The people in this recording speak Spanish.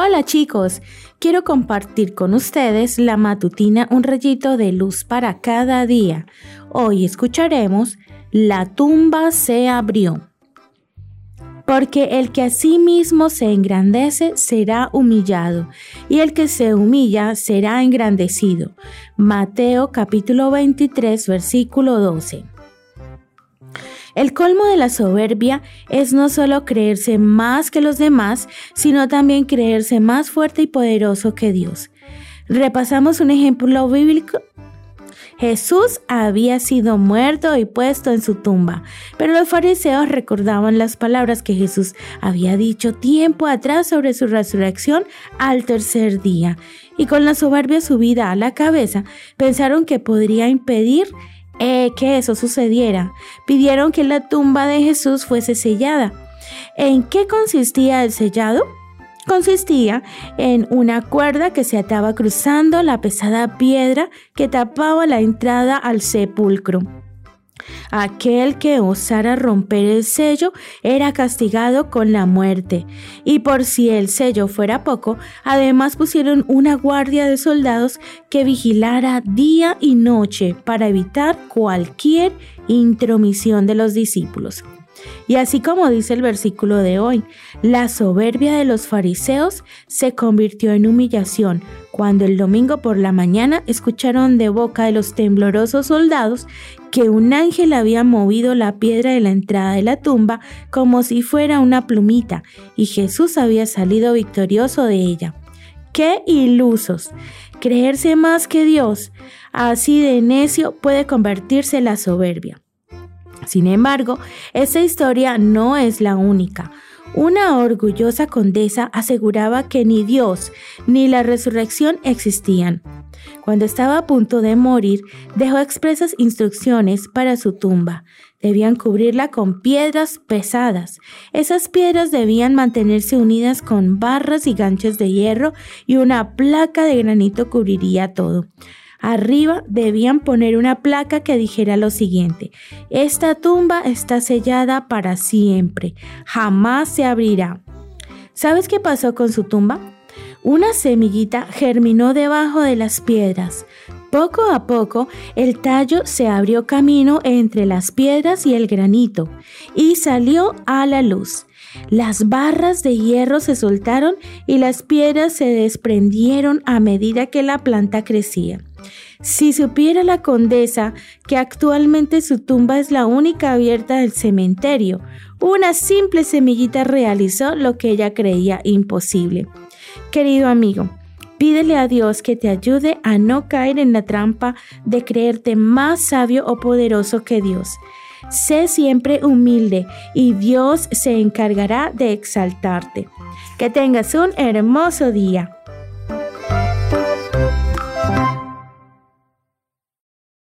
Hola chicos, quiero compartir con ustedes la matutina Un rayito de luz para cada día. Hoy escucharemos La tumba se abrió. Porque el que a sí mismo se engrandece será humillado, y el que se humilla será engrandecido. Mateo capítulo 23 versículo 12. El colmo de la soberbia es no solo creerse más que los demás, sino también creerse más fuerte y poderoso que Dios. Repasamos un ejemplo bíblico. Jesús había sido muerto y puesto en su tumba, pero los fariseos recordaban las palabras que Jesús había dicho tiempo atrás sobre su resurrección al tercer día, y con la soberbia subida a la cabeza, pensaron que podría impedir eh, que eso sucediera. Pidieron que la tumba de Jesús fuese sellada. ¿En qué consistía el sellado? Consistía en una cuerda que se ataba cruzando la pesada piedra que tapaba la entrada al sepulcro. Aquel que osara romper el sello era castigado con la muerte. Y por si el sello fuera poco, además pusieron una guardia de soldados que vigilara día y noche para evitar cualquier intromisión de los discípulos. Y así como dice el versículo de hoy, la soberbia de los fariseos se convirtió en humillación cuando el domingo por la mañana escucharon de boca de los temblorosos soldados que un ángel había movido la piedra de la entrada de la tumba como si fuera una plumita y Jesús había salido victorioso de ella. ¡Qué ilusos! Creerse más que Dios, así de necio puede convertirse la soberbia. Sin embargo, esa historia no es la única. Una orgullosa condesa aseguraba que ni Dios ni la resurrección existían. Cuando estaba a punto de morir, dejó expresas instrucciones para su tumba. Debían cubrirla con piedras pesadas. Esas piedras debían mantenerse unidas con barras y ganchos de hierro y una placa de granito cubriría todo. Arriba debían poner una placa que dijera lo siguiente, esta tumba está sellada para siempre, jamás se abrirá. ¿Sabes qué pasó con su tumba? Una semillita germinó debajo de las piedras. Poco a poco el tallo se abrió camino entre las piedras y el granito y salió a la luz. Las barras de hierro se soltaron y las piedras se desprendieron a medida que la planta crecía. Si supiera la condesa que actualmente su tumba es la única abierta del cementerio, una simple semillita realizó lo que ella creía imposible. Querido amigo, pídele a Dios que te ayude a no caer en la trampa de creerte más sabio o poderoso que Dios. Sé siempre humilde y Dios se encargará de exaltarte. Que tengas un hermoso día.